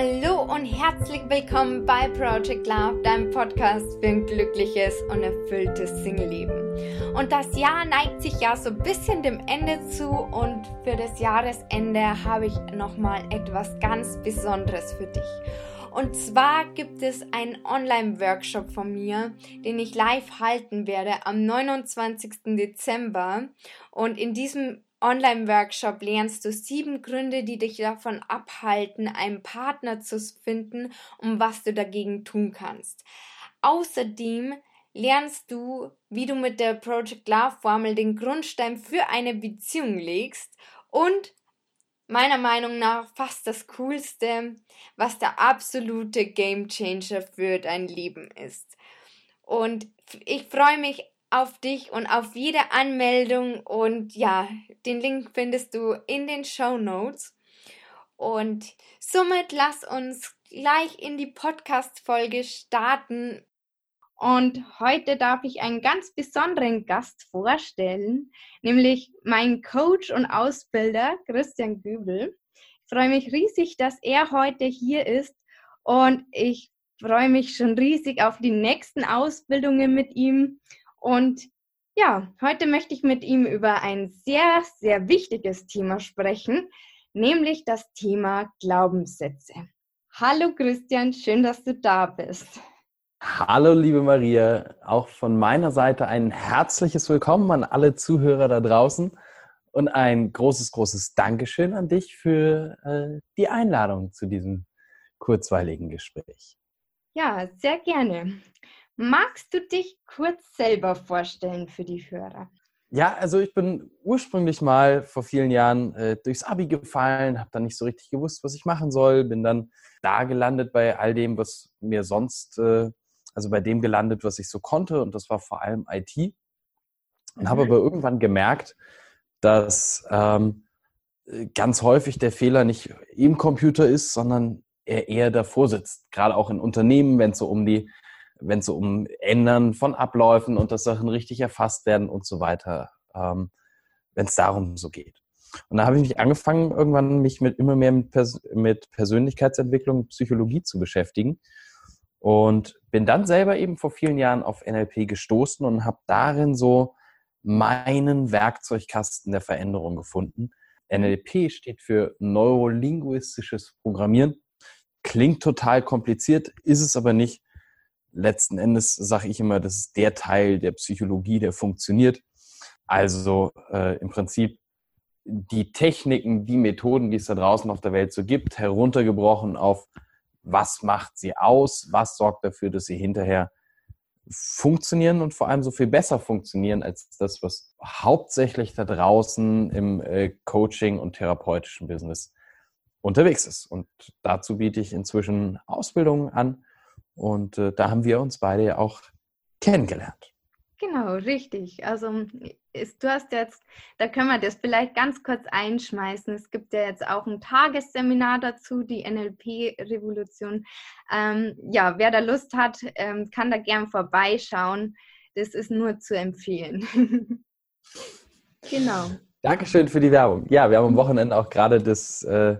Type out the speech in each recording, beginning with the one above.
Hallo und herzlich willkommen bei Project Love, deinem Podcast für ein glückliches und erfülltes Single-Leben. Und das Jahr neigt sich ja so ein bisschen dem Ende zu und für das Jahresende habe ich nochmal etwas ganz Besonderes für dich. Und zwar gibt es einen Online-Workshop von mir, den ich live halten werde am 29. Dezember. Und in diesem Online-Workshop lernst du sieben Gründe, die dich davon abhalten, einen Partner zu finden und was du dagegen tun kannst. Außerdem lernst du, wie du mit der Project Love Formel den Grundstein für eine Beziehung legst und meiner Meinung nach fast das Coolste, was der absolute Game Changer für dein Leben ist. Und ich freue mich auf dich und auf jede Anmeldung und ja, den Link findest du in den Show Notes. Und somit lass uns gleich in die Podcast-Folge starten. Und heute darf ich einen ganz besonderen Gast vorstellen, nämlich meinen Coach und Ausbilder Christian Gübel. Ich freue mich riesig, dass er heute hier ist und ich freue mich schon riesig auf die nächsten Ausbildungen mit ihm und ja, heute möchte ich mit ihm über ein sehr, sehr wichtiges Thema sprechen, nämlich das Thema Glaubenssätze. Hallo Christian, schön, dass du da bist. Hallo liebe Maria, auch von meiner Seite ein herzliches Willkommen an alle Zuhörer da draußen und ein großes, großes Dankeschön an dich für äh, die Einladung zu diesem kurzweiligen Gespräch. Ja, sehr gerne. Magst du dich kurz selber vorstellen für die Hörer? Ja, also ich bin ursprünglich mal vor vielen Jahren äh, durchs Abi gefallen, habe dann nicht so richtig gewusst, was ich machen soll, bin dann da gelandet bei all dem, was mir sonst, äh, also bei dem gelandet, was ich so konnte und das war vor allem IT. Und mhm. habe aber irgendwann gemerkt, dass ähm, ganz häufig der Fehler nicht im Computer ist, sondern er eher davor sitzt. Gerade auch in Unternehmen, wenn es so um die wenn es um Ändern von Abläufen und dass Sachen richtig erfasst werden und so weiter, ähm, wenn es darum so geht. Und da habe ich mich angefangen, irgendwann mich mit immer mehr mit, Pers mit Persönlichkeitsentwicklung, Psychologie zu beschäftigen und bin dann selber eben vor vielen Jahren auf NLP gestoßen und habe darin so meinen Werkzeugkasten der Veränderung gefunden. NLP steht für neurolinguistisches Programmieren. Klingt total kompliziert, ist es aber nicht letzten Endes sage ich immer, das ist der Teil der Psychologie, der funktioniert. Also äh, im Prinzip die Techniken, die Methoden, die es da draußen auf der Welt so gibt, heruntergebrochen auf, was macht sie aus, was sorgt dafür, dass sie hinterher funktionieren und vor allem so viel besser funktionieren als das, was hauptsächlich da draußen im äh, Coaching und therapeutischen Business unterwegs ist. Und dazu biete ich inzwischen Ausbildungen an und äh, da haben wir uns beide ja auch kennengelernt. Genau, richtig. Also ist, du hast jetzt, da können wir das vielleicht ganz kurz einschmeißen. Es gibt ja jetzt auch ein Tagesseminar dazu, die NLP-Revolution. Ähm, ja, wer da Lust hat, ähm, kann da gern vorbeischauen. Das ist nur zu empfehlen. genau. Dankeschön für die Werbung. Ja, wir haben am Wochenende auch gerade das äh,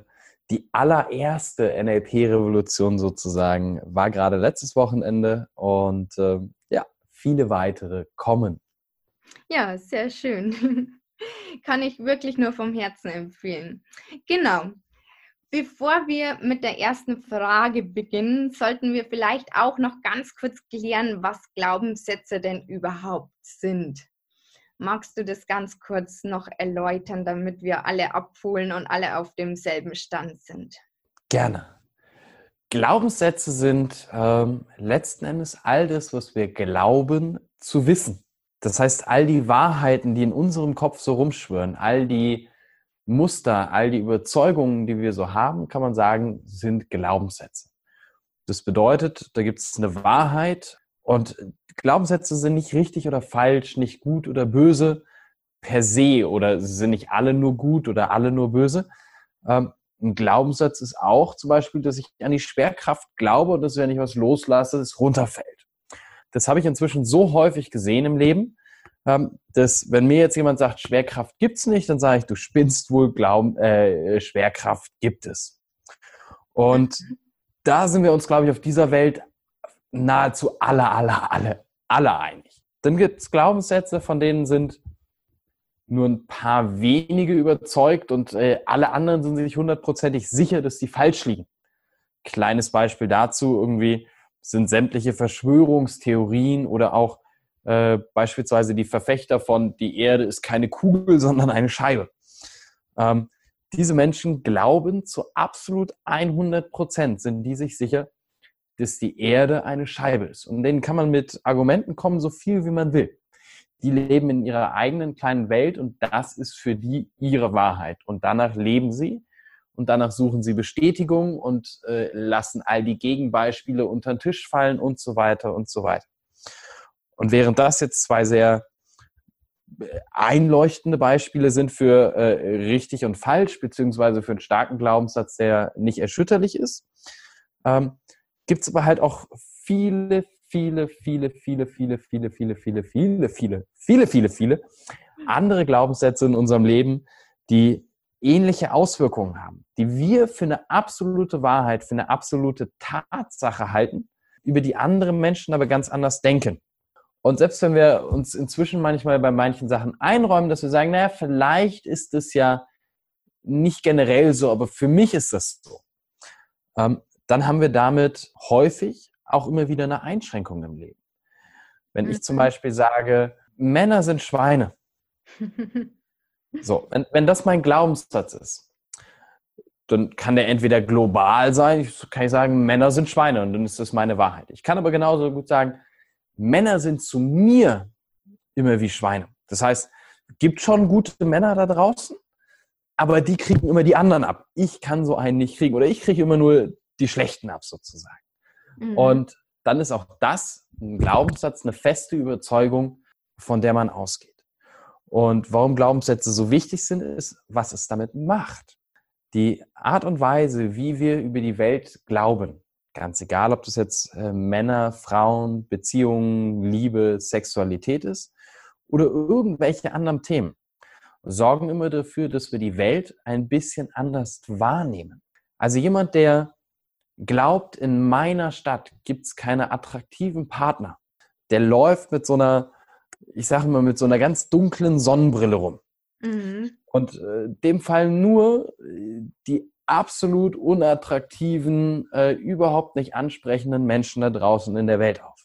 die allererste NLP-Revolution sozusagen war gerade letztes Wochenende und äh, ja, viele weitere kommen. Ja, sehr schön. Kann ich wirklich nur vom Herzen empfehlen. Genau. Bevor wir mit der ersten Frage beginnen, sollten wir vielleicht auch noch ganz kurz klären, was Glaubenssätze denn überhaupt sind. Magst du das ganz kurz noch erläutern, damit wir alle abholen und alle auf demselben Stand sind? Gerne. Glaubenssätze sind ähm, letzten Endes all das, was wir glauben zu wissen. Das heißt, all die Wahrheiten, die in unserem Kopf so rumschwören, all die Muster, all die Überzeugungen, die wir so haben, kann man sagen, sind Glaubenssätze. Das bedeutet, da gibt es eine Wahrheit und Glaubenssätze sind nicht richtig oder falsch, nicht gut oder böse per se oder sie sind nicht alle nur gut oder alle nur böse. Ähm, ein Glaubenssatz ist auch zum Beispiel, dass ich an die Schwerkraft glaube und dass wenn ich was loslasse, es runterfällt. Das habe ich inzwischen so häufig gesehen im Leben, ähm, dass wenn mir jetzt jemand sagt, Schwerkraft gibt's nicht, dann sage ich, du spinnst wohl, Glauben, äh, Schwerkraft gibt es. Und da sind wir uns, glaube ich, auf dieser Welt nahezu alle, alle, alle, alle einig. Dann gibt es Glaubenssätze, von denen sind nur ein paar wenige überzeugt und äh, alle anderen sind sich hundertprozentig sicher, dass die falsch liegen. Kleines Beispiel dazu irgendwie sind sämtliche Verschwörungstheorien oder auch äh, beispielsweise die Verfechter von die Erde ist keine Kugel, sondern eine Scheibe. Ähm, diese Menschen glauben zu absolut 100 Prozent, sind die sich sicher, dass die Erde eine Scheibe ist. Und denen kann man mit Argumenten kommen, so viel wie man will. Die leben in ihrer eigenen kleinen Welt und das ist für die ihre Wahrheit. Und danach leben sie und danach suchen sie Bestätigung und äh, lassen all die Gegenbeispiele unter den Tisch fallen und so weiter und so weiter. Und während das jetzt zwei sehr einleuchtende Beispiele sind für äh, richtig und falsch, beziehungsweise für einen starken Glaubenssatz, der nicht erschütterlich ist, ähm, gibt es aber halt auch viele, viele, viele, viele, viele, viele, viele, viele, viele, viele, viele, viele, viele andere Glaubenssätze in unserem Leben, die ähnliche Auswirkungen haben, die wir für eine absolute Wahrheit, für eine absolute Tatsache halten, über die andere Menschen aber ganz anders denken. Und selbst wenn wir uns inzwischen manchmal bei manchen Sachen einräumen, dass wir sagen, naja, vielleicht ist es ja nicht generell so, aber für mich ist das so, ähm, dann haben wir damit häufig auch immer wieder eine Einschränkung im Leben. Wenn ich zum. Beispiel sage, Männer sind Schweine. So, wenn, wenn das mein Glaubenssatz ist, dann kann der entweder global sein, ich kann ich sagen, Männer sind Schweine und dann ist das meine Wahrheit. Ich kann aber genauso gut sagen, Männer sind zu mir immer wie Schweine. Das heißt, es gibt schon gute Männer da draußen, aber die kriegen immer die anderen ab. Ich kann so einen nicht kriegen oder ich kriege immer nur die schlechten ab sozusagen. Mhm. Und dann ist auch das ein Glaubenssatz, eine feste Überzeugung, von der man ausgeht. Und warum Glaubenssätze so wichtig sind, ist, was es damit macht. Die Art und Weise, wie wir über die Welt glauben, Ganz egal, ob das jetzt äh, Männer, Frauen, Beziehungen, Liebe, Sexualität ist oder irgendwelche anderen Themen, sorgen immer dafür, dass wir die Welt ein bisschen anders wahrnehmen. Also jemand, der glaubt, in meiner Stadt gibt es keine attraktiven Partner, der läuft mit so einer, ich sage mal, mit so einer ganz dunklen Sonnenbrille rum. Mhm. Und äh, dem fallen nur äh, die absolut unattraktiven, äh, überhaupt nicht ansprechenden Menschen da draußen in der Welt auf.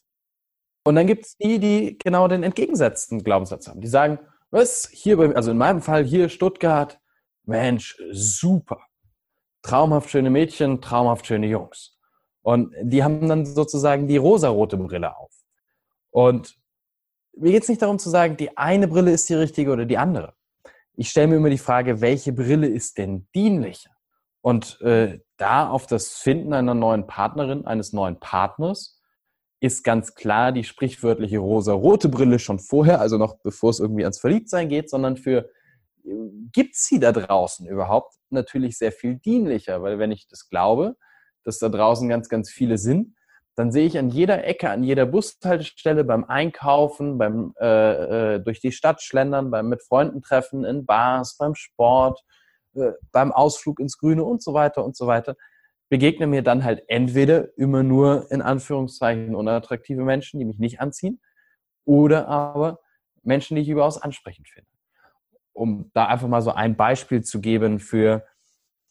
Und dann gibt es die, die genau den entgegengesetzten Glaubenssatz haben. Die sagen, was, hier bei, also in meinem Fall hier Stuttgart, Mensch, super. Traumhaft schöne Mädchen, traumhaft schöne Jungs. Und die haben dann sozusagen die rosarote Brille auf. Und mir geht es nicht darum zu sagen, die eine Brille ist die richtige oder die andere. Ich stelle mir immer die Frage, welche Brille ist denn dienlicher? Und äh, da auf das Finden einer neuen Partnerin, eines neuen Partners, ist ganz klar die sprichwörtliche rosa-rote Brille schon vorher, also noch bevor es irgendwie ans Verliebtsein geht, sondern für gibt sie da draußen überhaupt natürlich sehr viel dienlicher, weil wenn ich das glaube, dass da draußen ganz, ganz viele sind, dann sehe ich an jeder Ecke, an jeder Bushaltestelle, beim Einkaufen, beim äh, äh, durch die Stadt schlendern, beim mit Freunden treffen, in Bars, beim Sport, äh, beim Ausflug ins Grüne und so weiter und so weiter, begegnen mir dann halt entweder immer nur in Anführungszeichen unattraktive Menschen, die mich nicht anziehen, oder aber Menschen, die ich überaus ansprechend finde. Um da einfach mal so ein Beispiel zu geben für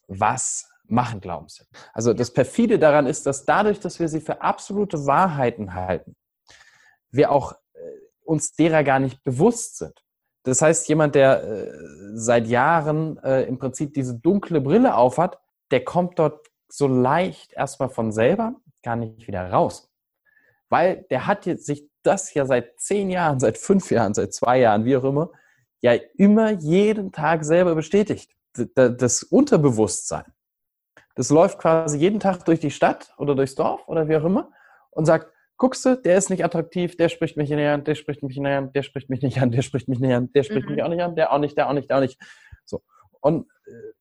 was machen Glaubenssätze. Also das perfide daran ist, dass dadurch, dass wir sie für absolute Wahrheiten halten, wir auch äh, uns derer gar nicht bewusst sind. Das heißt, jemand, der äh, seit Jahren äh, im Prinzip diese dunkle Brille aufhat, der kommt dort so leicht erstmal von selber gar nicht wieder raus. Weil der hat jetzt sich das ja seit zehn Jahren, seit fünf Jahren, seit zwei Jahren, wie auch immer, ja immer jeden Tag selber bestätigt. Das Unterbewusstsein. Das läuft quasi jeden Tag durch die Stadt oder durchs Dorf oder wie auch immer und sagt, guckst du, der ist nicht attraktiv, der spricht mich nicht an, der spricht mich nicht an, der spricht mich nicht an, der spricht mich nicht an, der spricht mhm. mich auch nicht an, der auch nicht, der auch nicht, der auch nicht. So. Und äh,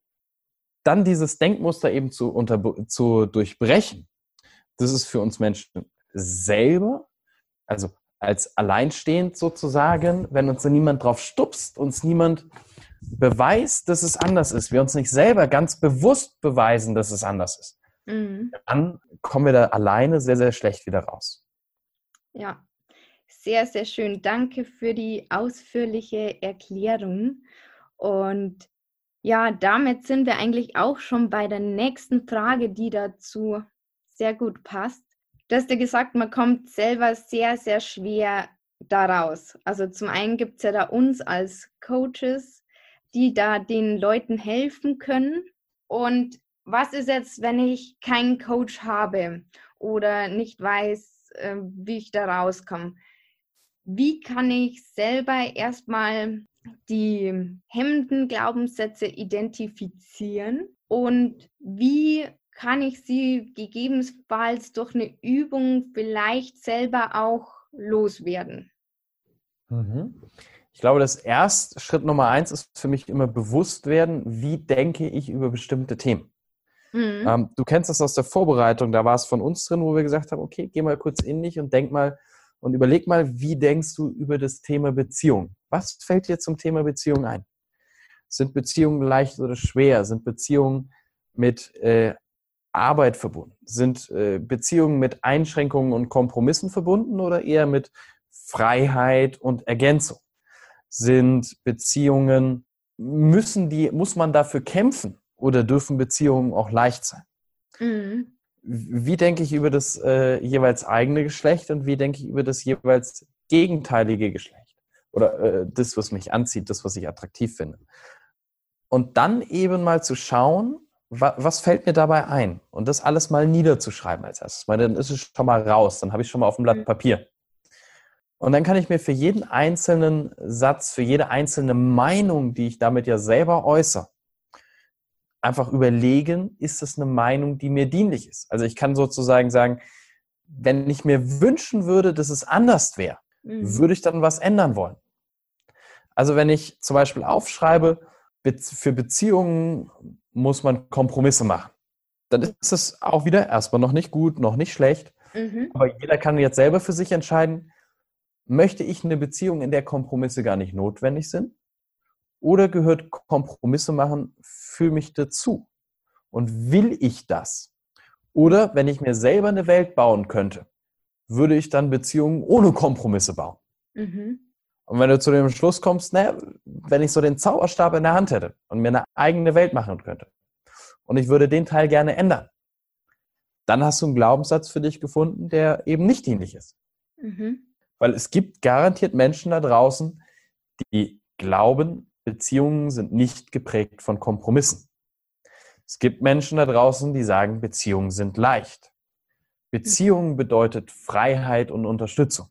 dann dieses Denkmuster eben zu, unter, zu durchbrechen, das ist für uns Menschen selber, also als alleinstehend sozusagen, wenn uns da niemand drauf stupst, uns niemand beweist, dass es anders ist, wir uns nicht selber ganz bewusst beweisen, dass es anders ist, mhm. dann kommen wir da alleine sehr, sehr schlecht wieder raus. Ja, sehr, sehr schön. Danke für die ausführliche Erklärung. Und ja, damit sind wir eigentlich auch schon bei der nächsten Frage, die dazu sehr gut passt. Du hast ja gesagt, man kommt selber sehr, sehr schwer daraus. Also zum einen gibt es ja da uns als Coaches, die da den Leuten helfen können. Und was ist jetzt, wenn ich keinen Coach habe oder nicht weiß, äh, wie ich da rauskomme? Wie kann ich selber erstmal die hemmenden Glaubenssätze identifizieren und wie kann ich sie gegebenenfalls durch eine Übung vielleicht selber auch loswerden? Mhm. Ich glaube, das erste Schritt Nummer eins ist für mich immer bewusst werden, wie denke ich über bestimmte Themen. Mhm. Ähm, du kennst das aus der Vorbereitung, da war es von uns drin, wo wir gesagt haben, okay, geh mal kurz in dich und denk mal und überleg mal, wie denkst du über das Thema Beziehung? Was fällt dir zum Thema Beziehung ein? Sind Beziehungen leicht oder schwer? Sind Beziehungen mit äh, Arbeit verbunden? Sind äh, Beziehungen mit Einschränkungen und Kompromissen verbunden oder eher mit Freiheit und Ergänzung? Sind Beziehungen, müssen die, muss man dafür kämpfen oder dürfen Beziehungen auch leicht sein? Mhm. Wie denke ich über das äh, jeweils eigene Geschlecht und wie denke ich über das jeweils gegenteilige Geschlecht? Oder äh, das, was mich anzieht, das, was ich attraktiv finde. Und dann eben mal zu schauen, was fällt mir dabei ein? Und das alles mal niederzuschreiben als erstes. Weil dann ist es schon mal raus, dann habe ich schon mal auf dem Blatt mhm. Papier. Und dann kann ich mir für jeden einzelnen Satz, für jede einzelne Meinung, die ich damit ja selber äußere, einfach überlegen, ist das eine Meinung, die mir dienlich ist? Also ich kann sozusagen sagen, wenn ich mir wünschen würde, dass es anders wäre, mhm. würde ich dann was ändern wollen. Also wenn ich zum Beispiel aufschreibe, für Beziehungen muss man Kompromisse machen. Dann ist es auch wieder erstmal noch nicht gut, noch nicht schlecht. Mhm. Aber jeder kann jetzt selber für sich entscheiden, möchte ich eine Beziehung, in der Kompromisse gar nicht notwendig sind? Oder gehört Kompromisse machen für mich dazu? Und will ich das? Oder wenn ich mir selber eine Welt bauen könnte, würde ich dann Beziehungen ohne Kompromisse bauen? Mhm. Und wenn du zu dem Schluss kommst, naja, wenn ich so den Zauberstab in der Hand hätte und mir eine eigene Welt machen könnte und ich würde den Teil gerne ändern, dann hast du einen Glaubenssatz für dich gefunden, der eben nicht dienlich ist. Mhm. Weil es gibt garantiert Menschen da draußen, die glauben, Beziehungen sind nicht geprägt von Kompromissen. Es gibt Menschen da draußen, die sagen, Beziehungen sind leicht. Beziehungen bedeutet Freiheit und Unterstützung.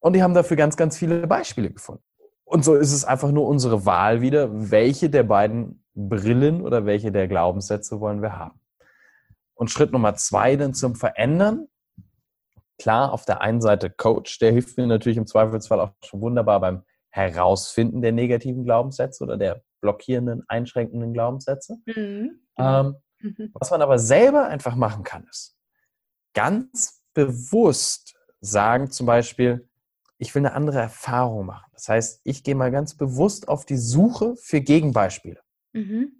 Und die haben dafür ganz, ganz viele Beispiele gefunden. Und so ist es einfach nur unsere Wahl wieder, welche der beiden Brillen oder welche der Glaubenssätze wollen wir haben. Und Schritt Nummer zwei dann zum Verändern. Klar, auf der einen Seite Coach, der hilft mir natürlich im Zweifelsfall auch schon wunderbar beim Herausfinden der negativen Glaubenssätze oder der blockierenden, einschränkenden Glaubenssätze. Mhm. Ähm, mhm. Was man aber selber einfach machen kann, ist ganz bewusst sagen, zum Beispiel, ich will eine andere Erfahrung machen. Das heißt, ich gehe mal ganz bewusst auf die Suche für Gegenbeispiele. Mhm.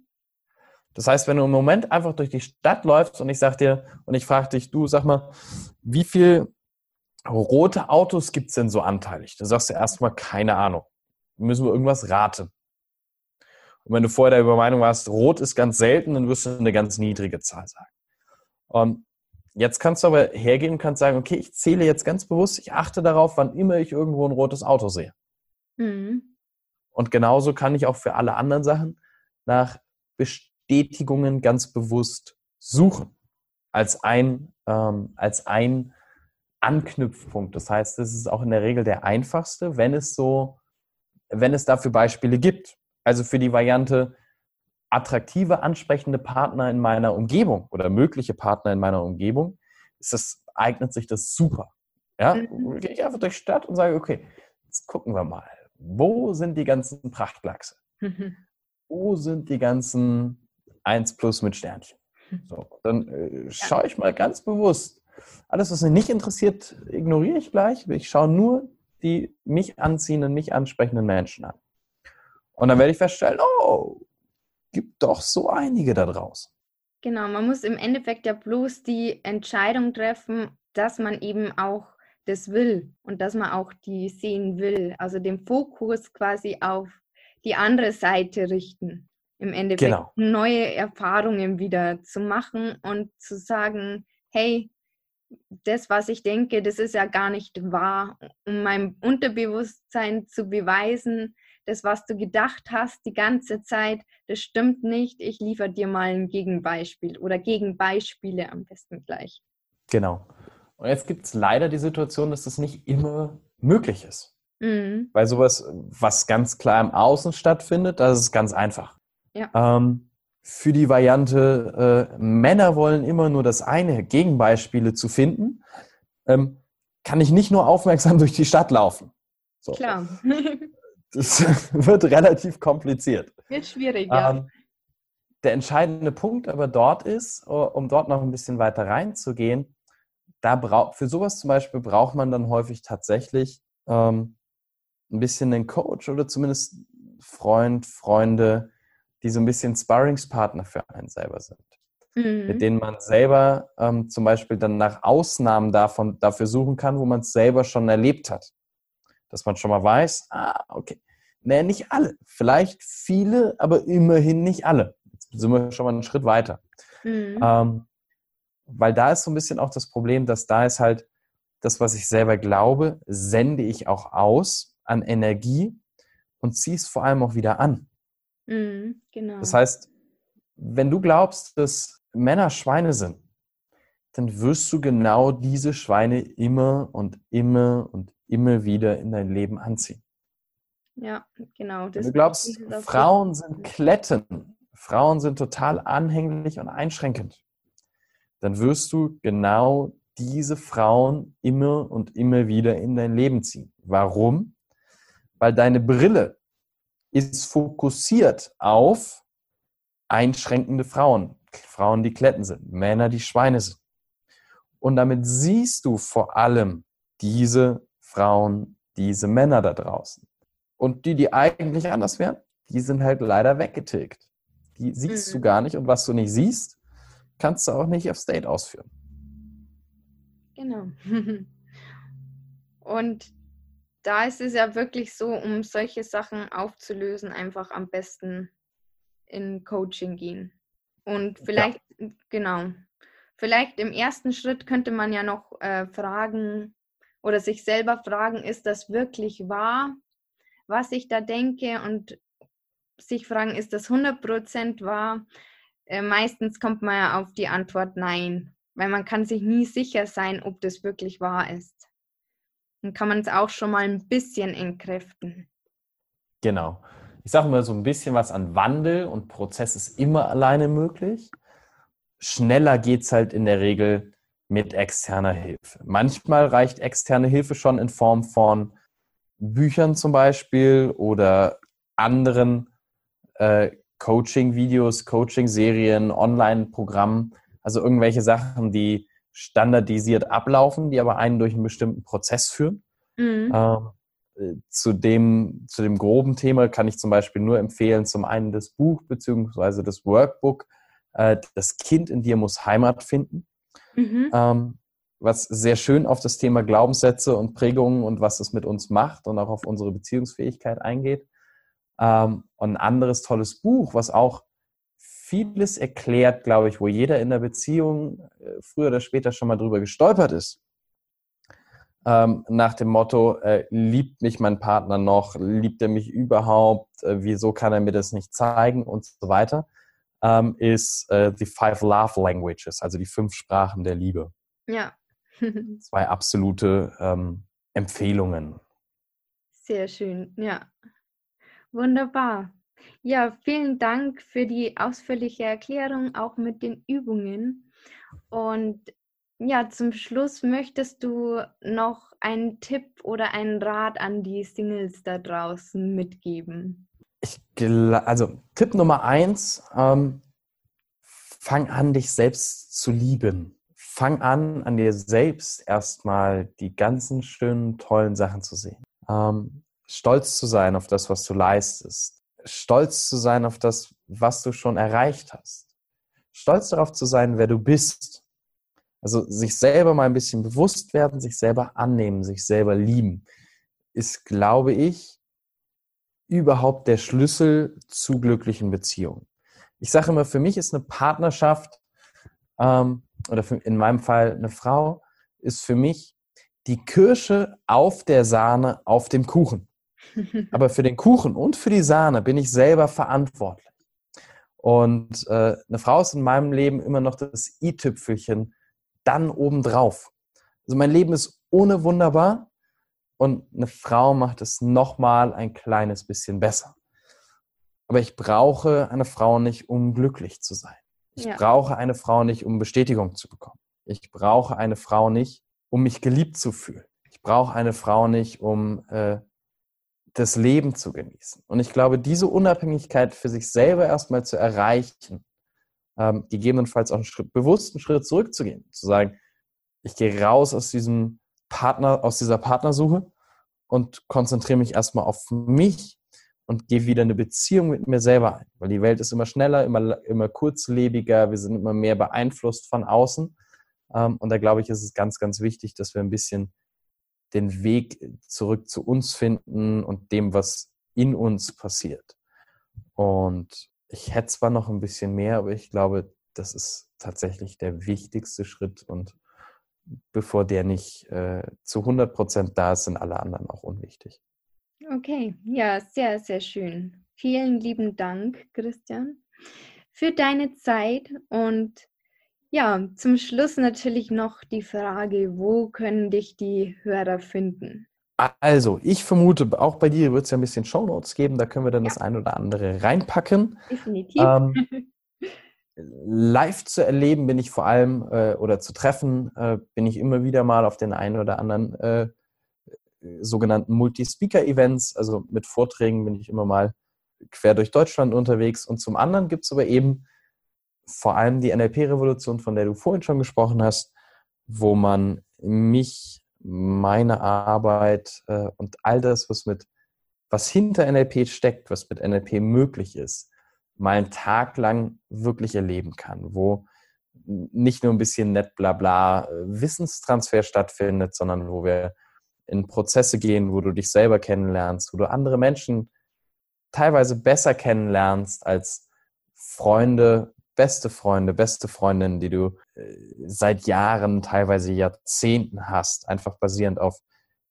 Das heißt, wenn du im Moment einfach durch die Stadt läufst und ich sag dir, und ich frage dich, du sag mal, wie viel rote Autos gibt es denn so anteilig? Da sagst du erstmal, keine Ahnung. Müssen wir irgendwas raten. Und wenn du vorher der Übermeinung warst, rot ist ganz selten, dann wirst du eine ganz niedrige Zahl sagen. Und Jetzt kannst du aber hergehen und kannst sagen, okay, ich zähle jetzt ganz bewusst, ich achte darauf, wann immer ich irgendwo ein rotes Auto sehe. Mhm. Und genauso kann ich auch für alle anderen Sachen nach Bestätigungen ganz bewusst suchen. Als ein, ähm, als ein Anknüpfpunkt. Das heißt, das ist auch in der Regel der einfachste, wenn es so, wenn es dafür Beispiele gibt. Also für die Variante, attraktive, ansprechende Partner in meiner Umgebung oder mögliche Partner in meiner Umgebung, ist das, eignet sich das super. Ja, mhm. gehe ich einfach durch die Stadt und sage, okay, jetzt gucken wir mal, wo sind die ganzen Prachtlachse? Mhm. Wo sind die ganzen 1 plus mit Sternchen? Mhm. So, dann äh, schaue ich mal ganz bewusst. Alles, was mich nicht interessiert, ignoriere ich gleich. Ich schaue nur die mich anziehenden, mich ansprechenden Menschen an. Und dann werde ich feststellen, oh, gibt doch so einige da draußen. Genau, man muss im Endeffekt ja bloß die Entscheidung treffen, dass man eben auch das will und dass man auch die sehen will. Also den Fokus quasi auf die andere Seite richten. Im Endeffekt genau. neue Erfahrungen wieder zu machen und zu sagen, hey, das, was ich denke, das ist ja gar nicht wahr, um meinem Unterbewusstsein zu beweisen, das, was du gedacht hast die ganze Zeit, das stimmt nicht. Ich liefere dir mal ein Gegenbeispiel oder Gegenbeispiele am besten gleich. Genau. Und jetzt gibt es leider die Situation, dass das nicht immer möglich ist. Mhm. Weil sowas, was ganz klar im Außen stattfindet, das ist ganz einfach. Ja. Ähm, für die Variante, äh, Männer wollen immer nur das eine, Gegenbeispiele zu finden, ähm, kann ich nicht nur aufmerksam durch die Stadt laufen. So. Klar. das wird relativ kompliziert. Wird schwierig, ja. Ähm, der entscheidende Punkt aber dort ist, um dort noch ein bisschen weiter reinzugehen, da braucht für sowas zum Beispiel braucht man dann häufig tatsächlich ähm, ein bisschen einen Coach oder zumindest Freund, Freunde, die so ein bisschen Sparringspartner für einen selber sind. Mhm. Mit denen man selber ähm, zum Beispiel dann nach Ausnahmen davon, dafür suchen kann, wo man es selber schon erlebt hat. Dass man schon mal weiß, ah, okay. Nee, nicht alle. Vielleicht viele, aber immerhin nicht alle. Jetzt sind wir schon mal einen Schritt weiter. Mhm. Ähm, weil da ist so ein bisschen auch das Problem, dass da ist halt das, was ich selber glaube, sende ich auch aus an Energie und ziehe es vor allem auch wieder an. Mhm, genau. Das heißt, wenn du glaubst, dass Männer Schweine sind, dann wirst du genau diese Schweine immer und immer und immer wieder in dein Leben anziehen. Ja, genau. Das du glaubst, Frauen sind Kletten, Frauen sind total anhänglich und einschränkend, dann wirst du genau diese Frauen immer und immer wieder in dein Leben ziehen. Warum? Weil deine Brille ist fokussiert auf einschränkende Frauen, Frauen, die Kletten sind, Männer, die Schweine sind. Und damit siehst du vor allem diese Frauen, diese Männer da draußen. Und die, die eigentlich anders wären, die sind halt leider weggetilgt. Die siehst mhm. du gar nicht. Und was du nicht siehst, kannst du auch nicht auf State ausführen. Genau. Und da ist es ja wirklich so, um solche Sachen aufzulösen, einfach am besten in Coaching gehen. Und vielleicht, ja. genau, vielleicht im ersten Schritt könnte man ja noch äh, fragen oder sich selber fragen, ist das wirklich wahr, was ich da denke? Und sich fragen, ist das 100% wahr? Äh, meistens kommt man ja auf die Antwort nein, weil man kann sich nie sicher sein, ob das wirklich wahr ist. Dann kann man es auch schon mal ein bisschen entkräften. Genau. Ich sage mal, so ein bisschen was an Wandel und Prozess ist immer alleine möglich. Schneller geht es halt in der Regel mit externer Hilfe. Manchmal reicht externe Hilfe schon in Form von Büchern zum Beispiel oder anderen äh, Coaching-Videos, Coaching-Serien, Online-Programmen, also irgendwelche Sachen, die standardisiert ablaufen, die aber einen durch einen bestimmten Prozess führen. Mhm. Äh, zu, dem, zu dem groben Thema kann ich zum Beispiel nur empfehlen, zum einen das Buch beziehungsweise das Workbook, äh, Das Kind in dir muss Heimat finden, mhm. ähm, was sehr schön auf das Thema Glaubenssätze und Prägungen und was das mit uns macht und auch auf unsere Beziehungsfähigkeit eingeht. Ähm, und ein anderes tolles Buch, was auch vieles erklärt, glaube ich, wo jeder in der Beziehung äh, früher oder später schon mal drüber gestolpert ist. Ähm, nach dem Motto, äh, liebt mich mein Partner noch, liebt er mich überhaupt, äh, wieso kann er mir das nicht zeigen und so weiter, ähm, ist äh, The Five Love Languages, also die fünf Sprachen der Liebe. Ja. Zwei absolute ähm, Empfehlungen. Sehr schön, ja. Wunderbar. Ja, vielen Dank für die ausführliche Erklärung, auch mit den Übungen. Und ja, zum Schluss möchtest du noch einen Tipp oder einen Rat an die Singles da draußen mitgeben? Ich, also Tipp Nummer eins, ähm, fang an, dich selbst zu lieben. Fang an, an dir selbst erstmal die ganzen schönen, tollen Sachen zu sehen. Ähm, stolz zu sein auf das, was du leistest stolz zu sein auf das, was du schon erreicht hast. stolz darauf zu sein, wer du bist. Also sich selber mal ein bisschen bewusst werden, sich selber annehmen, sich selber lieben, ist, glaube ich, überhaupt der Schlüssel zu glücklichen Beziehungen. Ich sage immer, für mich ist eine Partnerschaft ähm, oder für, in meinem Fall eine Frau, ist für mich die Kirsche auf der Sahne auf dem Kuchen. Aber für den Kuchen und für die Sahne bin ich selber verantwortlich. Und äh, eine Frau ist in meinem Leben immer noch das i-Tüpfelchen dann obendrauf. Also mein Leben ist ohne wunderbar und eine Frau macht es nochmal ein kleines bisschen besser. Aber ich brauche eine Frau nicht, um glücklich zu sein. Ich ja. brauche eine Frau nicht, um Bestätigung zu bekommen. Ich brauche eine Frau nicht, um mich geliebt zu fühlen. Ich brauche eine Frau nicht, um äh, das Leben zu genießen. Und ich glaube, diese Unabhängigkeit für sich selber erstmal zu erreichen, ähm, gegebenenfalls auch einen Schritt, bewussten Schritt zurückzugehen, zu sagen, ich gehe raus aus diesem Partner, aus dieser Partnersuche und konzentriere mich erstmal auf mich und gehe wieder eine Beziehung mit mir selber ein. Weil die Welt ist immer schneller, immer, immer kurzlebiger, wir sind immer mehr beeinflusst von außen. Ähm, und da glaube ich, ist es ganz, ganz wichtig, dass wir ein bisschen den Weg zurück zu uns finden und dem, was in uns passiert. Und ich hätte zwar noch ein bisschen mehr, aber ich glaube, das ist tatsächlich der wichtigste Schritt. Und bevor der nicht äh, zu 100 Prozent da ist, sind alle anderen auch unwichtig. Okay, ja, sehr, sehr schön. Vielen lieben Dank, Christian, für deine Zeit und ja, zum Schluss natürlich noch die Frage, wo können dich die Hörer finden? Also, ich vermute, auch bei dir wird es ja ein bisschen Shownotes geben, da können wir dann ja. das ein oder andere reinpacken. Definitiv. Ähm, live zu erleben bin ich vor allem, äh, oder zu treffen, äh, bin ich immer wieder mal auf den einen oder anderen äh, sogenannten Multi-Speaker-Events. Also mit Vorträgen bin ich immer mal quer durch Deutschland unterwegs. Und zum anderen gibt es aber eben vor allem die NLP-Revolution, von der du vorhin schon gesprochen hast, wo man mich, meine Arbeit äh, und all das, was mit, was hinter NLP steckt, was mit NLP möglich ist, mal einen Tag lang wirklich erleben kann, wo nicht nur ein bisschen nett blabla äh, Wissenstransfer stattfindet, sondern wo wir in Prozesse gehen, wo du dich selber kennenlernst, wo du andere Menschen teilweise besser kennenlernst als Freunde beste Freunde, beste Freundinnen, die du äh, seit Jahren, teilweise Jahrzehnten hast, einfach basierend auf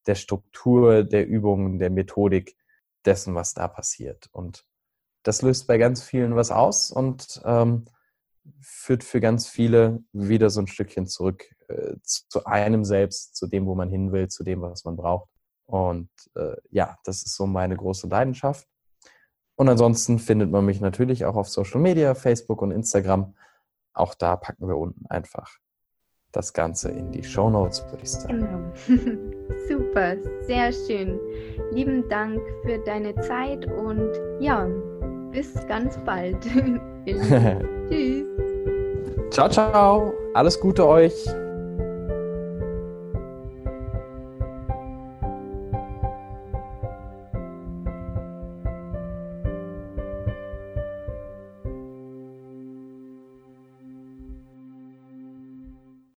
der Struktur, der Übungen, der Methodik dessen, was da passiert. Und das löst bei ganz vielen was aus und ähm, führt für ganz viele wieder so ein Stückchen zurück äh, zu einem selbst, zu dem, wo man hin will, zu dem, was man braucht. Und äh, ja, das ist so meine große Leidenschaft. Und ansonsten findet man mich natürlich auch auf Social Media, Facebook und Instagram. Auch da packen wir unten einfach das Ganze in die Show Notes, würde ich sagen. Genau. Super, sehr schön. Lieben Dank für deine Zeit und ja, bis ganz bald. Tschüss. Ciao, ciao. Alles Gute euch.